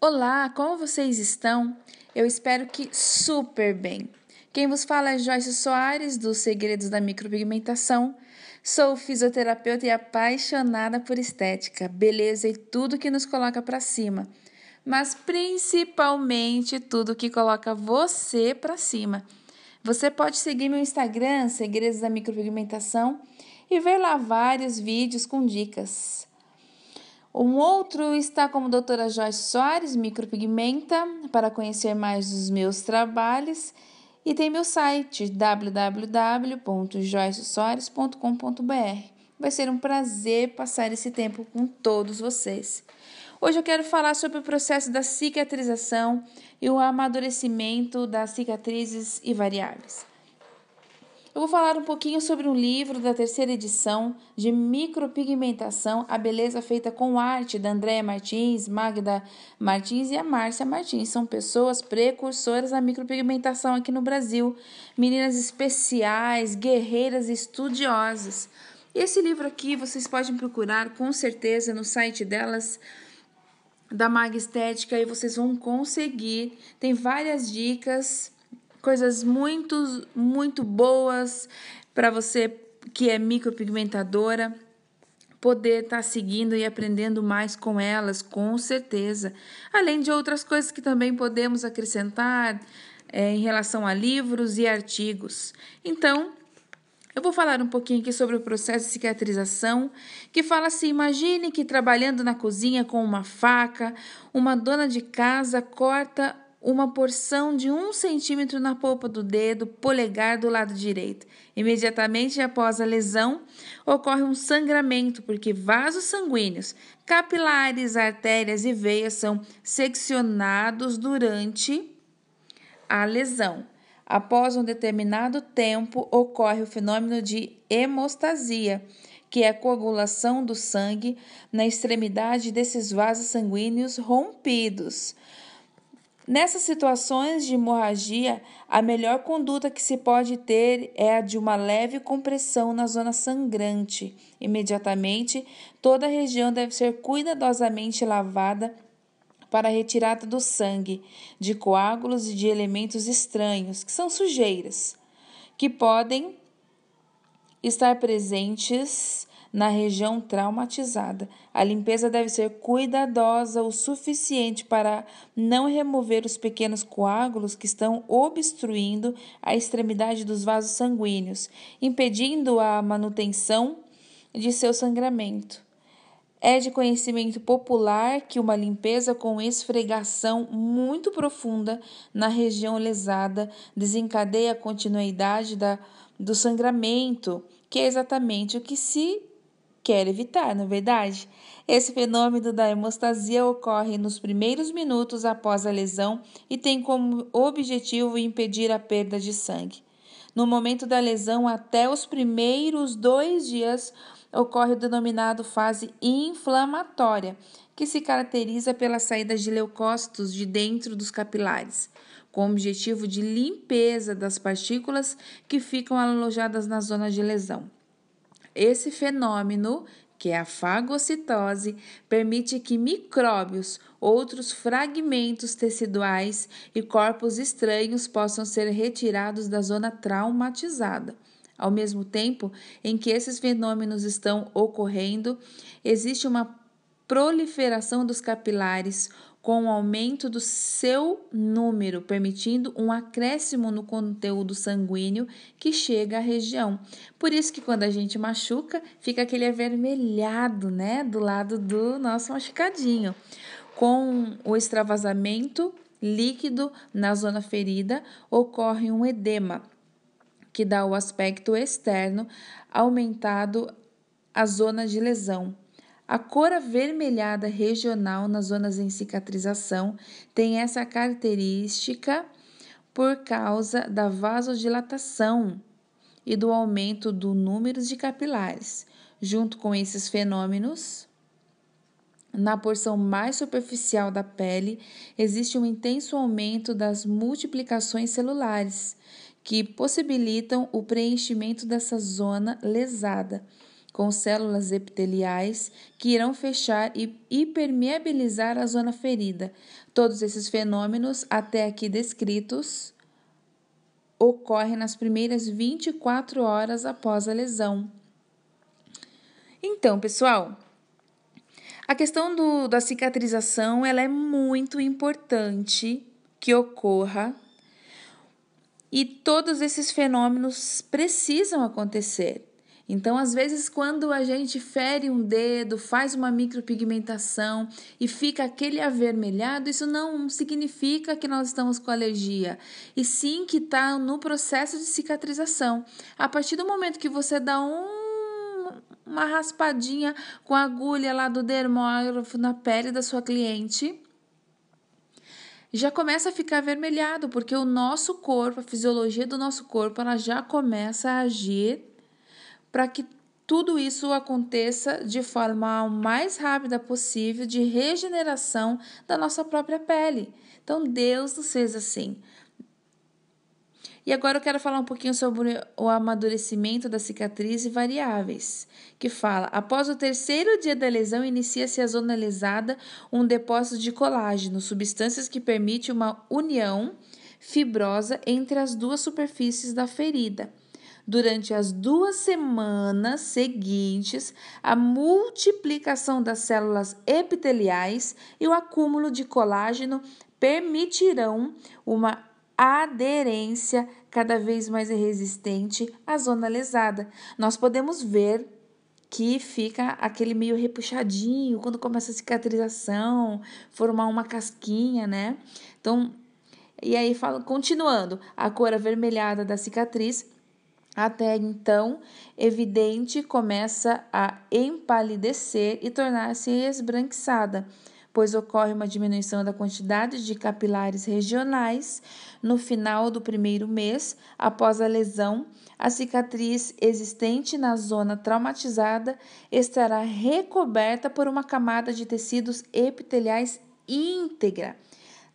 Olá, como vocês estão? Eu espero que super bem. Quem vos fala é Joyce Soares, dos Segredos da Micropigmentação. Sou fisioterapeuta e apaixonada por estética, beleza e tudo que nos coloca para cima, mas principalmente tudo que coloca você para cima. Você pode seguir meu Instagram, Segredos da Micropigmentação, e ver lá vários vídeos com dicas. Um outro está como doutora Joyce Soares, micropigmenta, para conhecer mais dos meus trabalhos. E tem meu site www.joycesoares.com.br. Vai ser um prazer passar esse tempo com todos vocês. Hoje eu quero falar sobre o processo da cicatrização e o amadurecimento das cicatrizes e variáveis. Eu vou falar um pouquinho sobre um livro da terceira edição de micropigmentação, A Beleza Feita com Arte, da Andréa Martins, Magda Martins e a Márcia Martins. São pessoas precursoras da micropigmentação aqui no Brasil, meninas especiais, guerreiras estudiosas. Esse livro aqui vocês podem procurar com certeza no site delas da Mag Estética e vocês vão conseguir. Tem várias dicas coisas muito, muito boas para você que é micropigmentadora poder estar tá seguindo e aprendendo mais com elas, com certeza. Além de outras coisas que também podemos acrescentar é, em relação a livros e artigos. Então, eu vou falar um pouquinho aqui sobre o processo de cicatrização, que fala assim: imagine que trabalhando na cozinha com uma faca, uma dona de casa corta uma porção de um centímetro na polpa do dedo polegar do lado direito. Imediatamente após a lesão, ocorre um sangramento, porque vasos sanguíneos, capilares, artérias e veias são seccionados durante a lesão. Após um determinado tempo, ocorre o fenômeno de hemostasia, que é a coagulação do sangue na extremidade desses vasos sanguíneos rompidos. Nessas situações de hemorragia, a melhor conduta que se pode ter é a de uma leve compressão na zona sangrante. Imediatamente, toda a região deve ser cuidadosamente lavada para a retirada do sangue, de coágulos e de elementos estranhos, que são sujeiras, que podem estar presentes na região traumatizada. A limpeza deve ser cuidadosa o suficiente para não remover os pequenos coágulos que estão obstruindo a extremidade dos vasos sanguíneos, impedindo a manutenção de seu sangramento. É de conhecimento popular que uma limpeza com esfregação muito profunda na região lesada desencadeia a continuidade da, do sangramento, que é exatamente o que se quer evitar, não é verdade? Esse fenômeno da hemostasia ocorre nos primeiros minutos após a lesão e tem como objetivo impedir a perda de sangue. No momento da lesão, até os primeiros dois dias, ocorre o denominado fase inflamatória, que se caracteriza pela saída de leucócitos de dentro dos capilares, com o objetivo de limpeza das partículas que ficam alojadas na zona de lesão. Esse fenômeno, que é a fagocitose, permite que micróbios, outros fragmentos teciduais e corpos estranhos possam ser retirados da zona traumatizada. Ao mesmo tempo em que esses fenômenos estão ocorrendo, existe uma proliferação dos capilares, com o aumento do seu número, permitindo um acréscimo no conteúdo sanguíneo que chega à região. Por isso que quando a gente machuca, fica aquele avermelhado, né, do lado do nosso machucadinho. Com o extravasamento líquido na zona ferida, ocorre um edema, que dá o aspecto externo aumentado à zona de lesão. A cor avermelhada regional nas zonas em cicatrização tem essa característica por causa da vasodilatação e do aumento do número de capilares. Junto com esses fenômenos, na porção mais superficial da pele, existe um intenso aumento das multiplicações celulares, que possibilitam o preenchimento dessa zona lesada com células epiteliais que irão fechar e hipermeabilizar a zona ferida. Todos esses fenômenos, até aqui descritos, ocorrem nas primeiras 24 horas após a lesão. Então, pessoal, a questão do, da cicatrização ela é muito importante que ocorra e todos esses fenômenos precisam acontecer. Então, às vezes, quando a gente fere um dedo, faz uma micropigmentação e fica aquele avermelhado, isso não significa que nós estamos com alergia, e sim que está no processo de cicatrização. A partir do momento que você dá um, uma raspadinha com a agulha lá do dermógrafo na pele da sua cliente, já começa a ficar avermelhado, porque o nosso corpo, a fisiologia do nosso corpo, ela já começa a agir para que tudo isso aconteça de forma o mais rápida possível de regeneração da nossa própria pele. Então, Deus nos fez assim. E agora eu quero falar um pouquinho sobre o amadurecimento da cicatriz e variáveis, que fala: após o terceiro dia da lesão, inicia-se a zona lesada um depósito de colágeno, substâncias que permite uma união fibrosa entre as duas superfícies da ferida. Durante as duas semanas seguintes, a multiplicação das células epiteliais e o acúmulo de colágeno permitirão uma aderência cada vez mais resistente à zona lesada. Nós podemos ver que fica aquele meio repuxadinho quando começa a cicatrização, formar uma casquinha, né? Então, e aí fala, continuando, a cor avermelhada da cicatriz até então evidente começa a empalidecer e tornar-se esbranquiçada pois ocorre uma diminuição da quantidade de capilares regionais no final do primeiro mês após a lesão. A cicatriz existente na zona traumatizada estará recoberta por uma camada de tecidos epiteliais íntegra.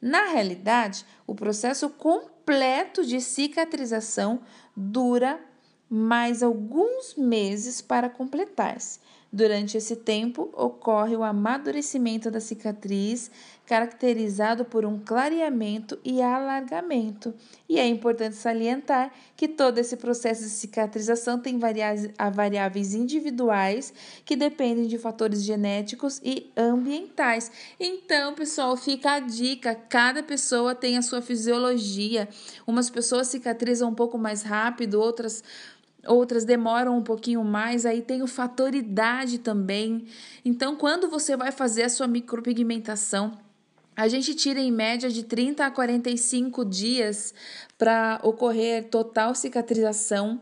Na realidade, o processo completo de cicatrização dura mais alguns meses para completar-se. Durante esse tempo, ocorre o amadurecimento da cicatriz, caracterizado por um clareamento e alargamento. E é importante salientar que todo esse processo de cicatrização tem variáveis individuais que dependem de fatores genéticos e ambientais. Então, pessoal, fica a dica: cada pessoa tem a sua fisiologia. Umas pessoas cicatrizam um pouco mais rápido, outras outras demoram um pouquinho mais, aí tem o fator idade também. Então, quando você vai fazer a sua micropigmentação, a gente tira em média de 30 a 45 dias para ocorrer total cicatrização.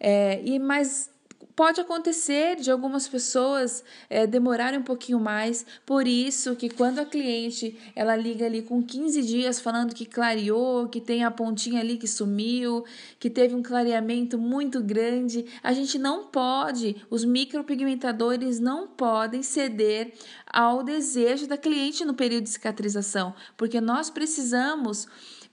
É, e mais Pode acontecer de algumas pessoas é, demorarem um pouquinho mais, por isso que quando a cliente ela liga ali com 15 dias falando que clareou, que tem a pontinha ali que sumiu, que teve um clareamento muito grande, a gente não pode, os micropigmentadores não podem ceder ao desejo da cliente no período de cicatrização, porque nós precisamos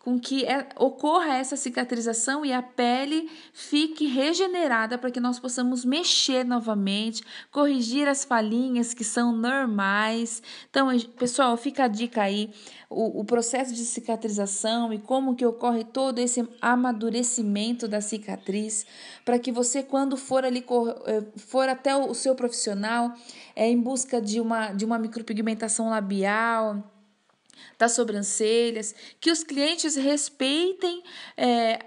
com que é, ocorra essa cicatrização e a pele fique regenerada para que nós possamos mexer novamente, corrigir as falhinhas que são normais. Então, pessoal, fica a dica aí, o, o processo de cicatrização e como que ocorre todo esse amadurecimento da cicatriz, para que você, quando for ali, eh, for até o seu profissional, é, em busca de uma, de uma micropigmentação labial, das sobrancelhas, que os clientes respeitem é,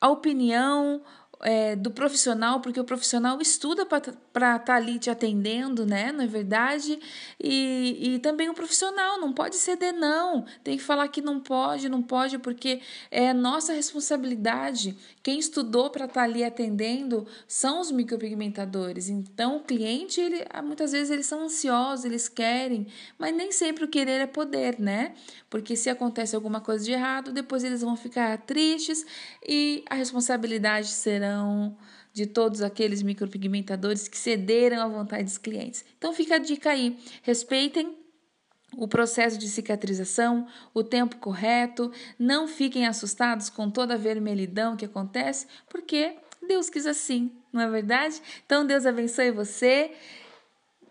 a opinião, é, do profissional, porque o profissional estuda para estar tá ali te atendendo, né? Não é verdade? E, e também o profissional não pode ceder, não. Tem que falar que não pode, não pode, porque é nossa responsabilidade. Quem estudou para estar tá ali atendendo são os micropigmentadores. Então, o cliente, ele, muitas vezes, eles são ansiosos, eles querem, mas nem sempre o querer é poder, né? Porque se acontece alguma coisa de errado, depois eles vão ficar tristes e a responsabilidade será de todos aqueles micropigmentadores que cederam à vontade dos clientes. Então fica a dica aí, respeitem o processo de cicatrização, o tempo correto, não fiquem assustados com toda a vermelhidão que acontece, porque Deus quis assim, não é verdade? Então Deus abençoe você.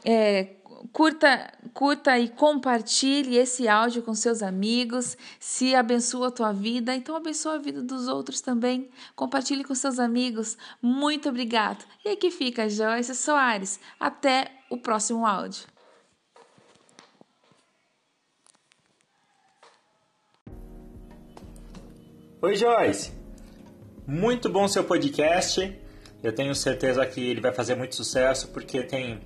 É, curta, curta e compartilhe esse áudio com seus amigos. Se abençoa a tua vida, então abençoa a vida dos outros também. Compartilhe com seus amigos. Muito obrigado. E aqui fica Joyce Soares. Até o próximo áudio. Oi, Joyce. Muito bom seu podcast. Eu tenho certeza que ele vai fazer muito sucesso porque tem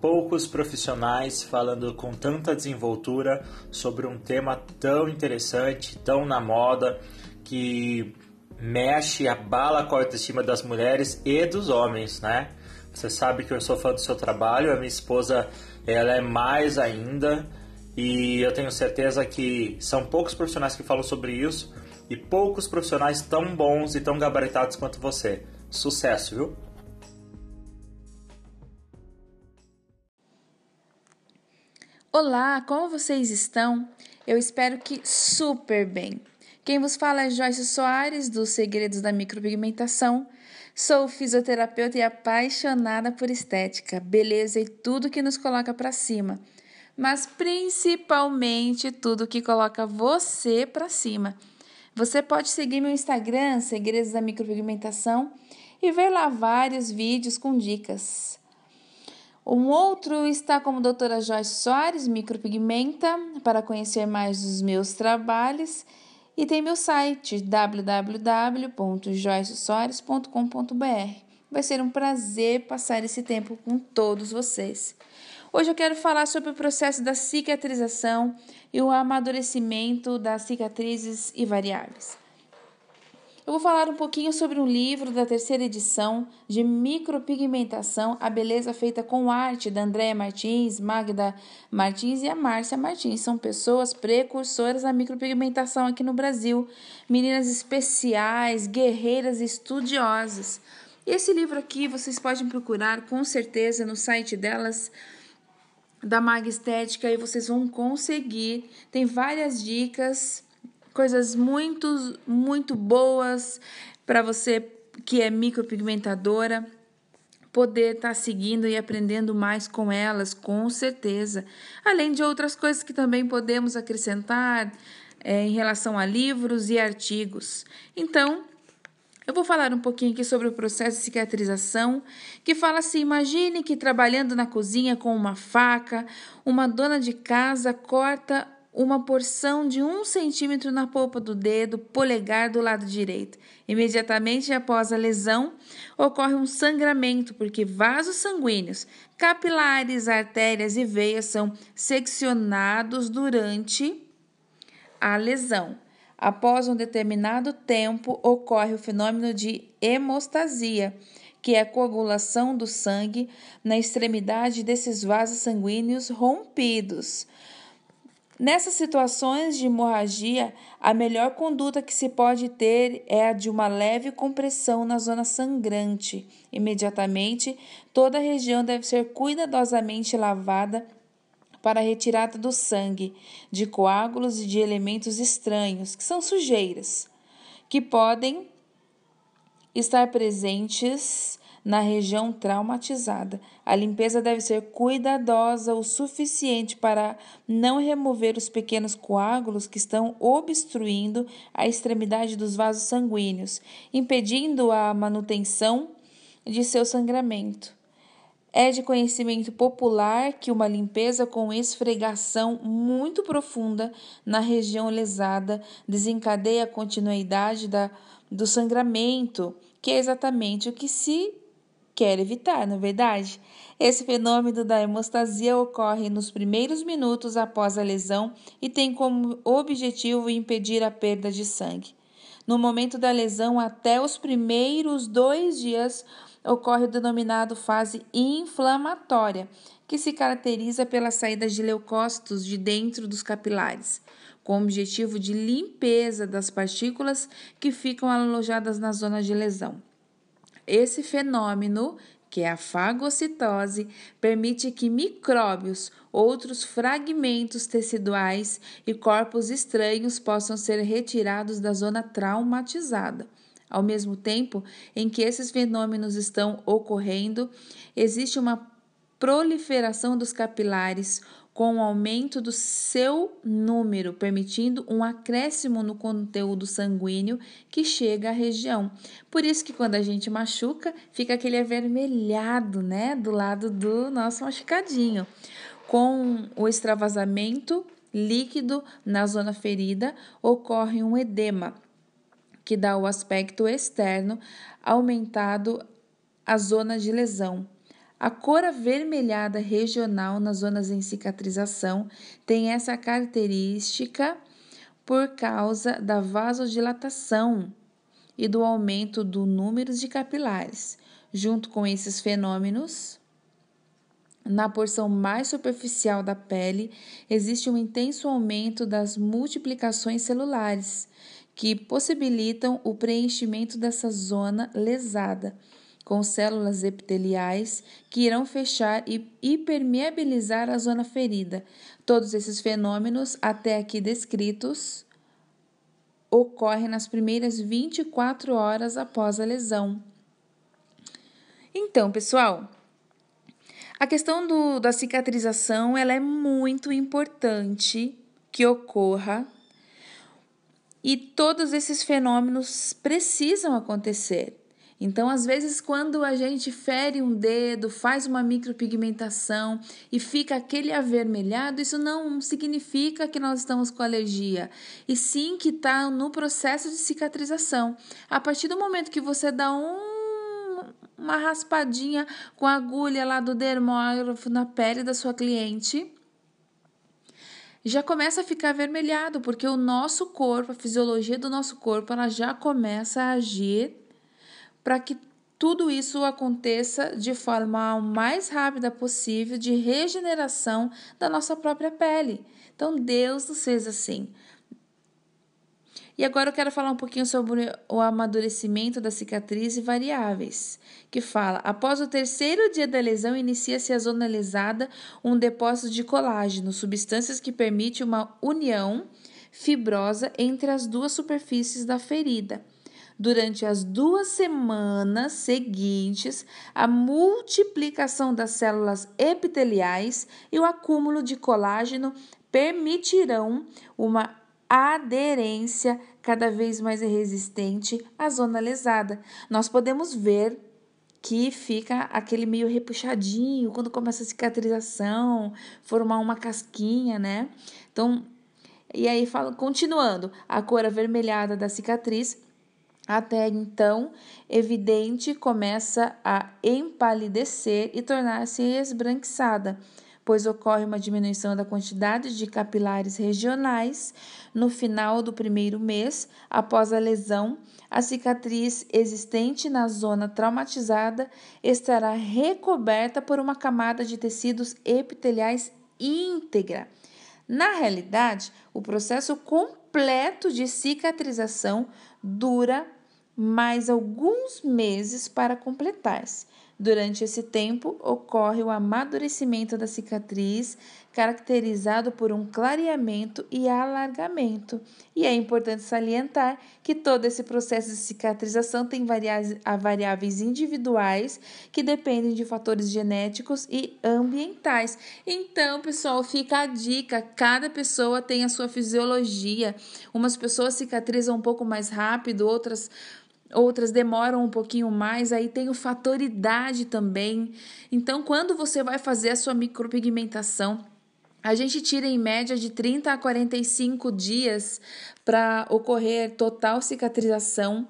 poucos profissionais falando com tanta desenvoltura sobre um tema tão interessante, tão na moda, que mexe, abala com a autoestima das mulheres e dos homens, né? Você sabe que eu sou fã do seu trabalho, a minha esposa ela é mais ainda e eu tenho certeza que são poucos profissionais que falam sobre isso e poucos profissionais tão bons e tão gabaritados quanto você. Sucesso, viu? Olá, como vocês estão? Eu espero que super bem. Quem vos fala é Joyce Soares, dos Segredos da Micropigmentação. Sou fisioterapeuta e apaixonada por estética, beleza e tudo que nos coloca para cima, mas principalmente tudo que coloca você para cima. Você pode seguir meu Instagram, Segredos da Micropigmentação, e ver lá vários vídeos com dicas. Um outro está como doutora Joyce Soares, micropigmenta, para conhecer mais dos meus trabalhos. E tem meu site www.joycesoares.com.br. Vai ser um prazer passar esse tempo com todos vocês. Hoje eu quero falar sobre o processo da cicatrização e o amadurecimento das cicatrizes e variáveis. Eu vou falar um pouquinho sobre um livro da terceira edição de micropigmentação, A Beleza Feita com Arte, da Andréa Martins, Magda Martins e a Márcia Martins. São pessoas precursoras da micropigmentação aqui no Brasil, meninas especiais, guerreiras estudiosas. Esse livro aqui vocês podem procurar com certeza no site delas da Mag Estética e vocês vão conseguir. Tem várias dicas coisas muito, muito boas para você que é micropigmentadora poder estar tá seguindo e aprendendo mais com elas, com certeza. Além de outras coisas que também podemos acrescentar é, em relação a livros e artigos. Então, eu vou falar um pouquinho aqui sobre o processo de cicatrização, que fala assim: imagine que trabalhando na cozinha com uma faca, uma dona de casa corta uma porção de um centímetro na polpa do dedo polegar do lado direito. Imediatamente após a lesão, ocorre um sangramento, porque vasos sanguíneos, capilares, artérias e veias são seccionados durante a lesão. Após um determinado tempo, ocorre o fenômeno de hemostasia, que é a coagulação do sangue na extremidade desses vasos sanguíneos rompidos. Nessas situações de hemorragia, a melhor conduta que se pode ter é a de uma leve compressão na zona sangrante. Imediatamente, toda a região deve ser cuidadosamente lavada para a retirada do sangue, de coágulos e de elementos estranhos, que são sujeiras, que podem estar presentes na região traumatizada. A limpeza deve ser cuidadosa o suficiente para não remover os pequenos coágulos que estão obstruindo a extremidade dos vasos sanguíneos, impedindo a manutenção de seu sangramento. É de conhecimento popular que uma limpeza com esfregação muito profunda na região lesada desencadeia a continuidade da, do sangramento, que é exatamente o que se quer evitar, na é verdade? Esse fenômeno da hemostasia ocorre nos primeiros minutos após a lesão e tem como objetivo impedir a perda de sangue. No momento da lesão, até os primeiros dois dias, ocorre o denominado fase inflamatória, que se caracteriza pela saída de leucócitos de dentro dos capilares, com o objetivo de limpeza das partículas que ficam alojadas na zona de lesão. Esse fenômeno, que é a fagocitose, permite que micróbios, outros fragmentos teciduais e corpos estranhos possam ser retirados da zona traumatizada. Ao mesmo tempo em que esses fenômenos estão ocorrendo, existe uma proliferação dos capilares com o aumento do seu número, permitindo um acréscimo no conteúdo sanguíneo que chega à região. Por isso que quando a gente machuca, fica aquele avermelhado, né, do lado do nosso machucadinho. Com o extravasamento líquido na zona ferida, ocorre um edema, que dá o aspecto externo aumentado à zona de lesão. A cor avermelhada regional nas zonas em cicatrização tem essa característica por causa da vasodilatação e do aumento do número de capilares. Junto com esses fenômenos, na porção mais superficial da pele, existe um intenso aumento das multiplicações celulares, que possibilitam o preenchimento dessa zona lesada com células epiteliais que irão fechar e hipermeabilizar a zona ferida. Todos esses fenômenos, até aqui descritos, ocorrem nas primeiras 24 horas após a lesão. Então, pessoal, a questão do, da cicatrização ela é muito importante que ocorra e todos esses fenômenos precisam acontecer. Então, às vezes, quando a gente fere um dedo, faz uma micropigmentação e fica aquele avermelhado, isso não significa que nós estamos com alergia, e sim que está no processo de cicatrização. A partir do momento que você dá um, uma raspadinha com a agulha lá do dermógrafo na pele da sua cliente, já começa a ficar avermelhado, porque o nosso corpo, a fisiologia do nosso corpo, ela já começa a agir para que tudo isso aconteça de forma mais rápida possível de regeneração da nossa própria pele. Então, Deus nos fez assim. E agora eu quero falar um pouquinho sobre o amadurecimento da cicatriz e variáveis, que fala: após o terceiro dia da lesão, inicia-se a zona lesada um depósito de colágeno, substâncias que permite uma união fibrosa entre as duas superfícies da ferida durante as duas semanas seguintes, a multiplicação das células epiteliais e o acúmulo de colágeno permitirão uma aderência cada vez mais resistente à zona lesada. Nós podemos ver que fica aquele meio repuxadinho quando começa a cicatrização, formar uma casquinha, né? Então, e aí falo, continuando, a cor avermelhada da cicatriz até então, evidente começa a empalidecer e tornar-se esbranquiçada, pois ocorre uma diminuição da quantidade de capilares regionais no final do primeiro mês após a lesão. A cicatriz existente na zona traumatizada estará recoberta por uma camada de tecidos epiteliais íntegra. Na realidade, o processo completo de cicatrização dura mais alguns meses para completar-se. Durante esse tempo, ocorre o amadurecimento da cicatriz, caracterizado por um clareamento e alargamento. E é importante salientar que todo esse processo de cicatrização tem variáveis individuais que dependem de fatores genéticos e ambientais. Então, pessoal, fica a dica: cada pessoa tem a sua fisiologia. Umas pessoas cicatrizam um pouco mais rápido, outras outras demoram um pouquinho mais, aí tem o fator idade também. Então, quando você vai fazer a sua micropigmentação, a gente tira em média de 30 a 45 dias para ocorrer total cicatrização.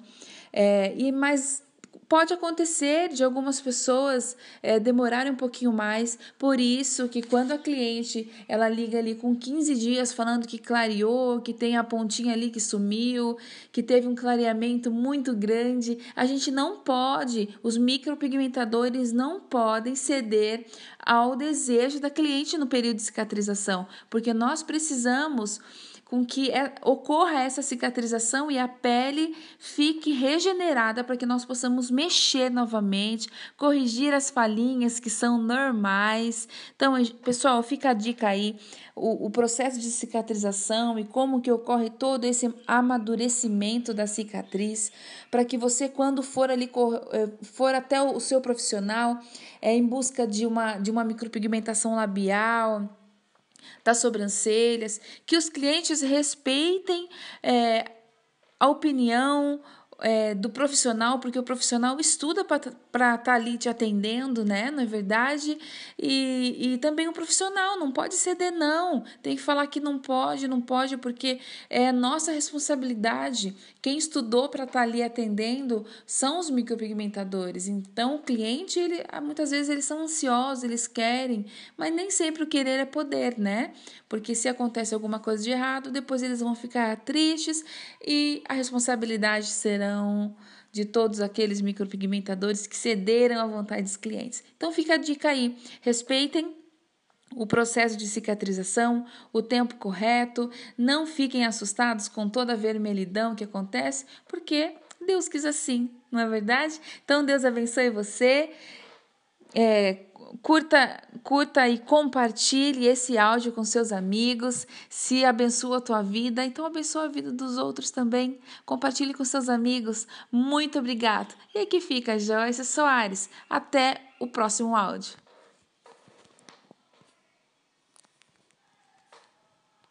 É, e mais Pode acontecer de algumas pessoas é, demorarem um pouquinho mais, por isso que quando a cliente ela liga ali com 15 dias falando que clareou, que tem a pontinha ali que sumiu, que teve um clareamento muito grande, a gente não pode, os micropigmentadores não podem ceder ao desejo da cliente no período de cicatrização, porque nós precisamos com que é, ocorra essa cicatrização e a pele fique regenerada para que nós possamos mexer novamente, corrigir as falhinhas que são normais. Então, pessoal, fica a dica aí, o, o processo de cicatrização e como que ocorre todo esse amadurecimento da cicatriz, para que você, quando for ali, eh, for até o seu profissional, é, em busca de uma, de uma micropigmentação labial, das sobrancelhas, que os clientes respeitem é, a opinião, é, do profissional, porque o profissional estuda para estar tá ali te atendendo, né? Não é verdade? E, e também o profissional não pode ceder, não. Tem que falar que não pode, não pode, porque é nossa responsabilidade. Quem estudou para estar tá ali atendendo são os micropigmentadores. Então, o cliente, ele, muitas vezes, eles são ansiosos, eles querem, mas nem sempre o querer é poder, né? Porque se acontece alguma coisa de errado, depois eles vão ficar tristes e a responsabilidade será de todos aqueles micropigmentadores que cederam à vontade dos clientes. Então fica a dica aí, respeitem o processo de cicatrização, o tempo correto, não fiquem assustados com toda a vermelhidão que acontece, porque Deus quis assim, não é verdade? Então Deus abençoe você. É, curta, curta e compartilhe esse áudio com seus amigos. Se abençoa a tua vida, então abençoa a vida dos outros também. Compartilhe com seus amigos. Muito obrigado. E aqui fica Joyce Soares. Até o próximo áudio.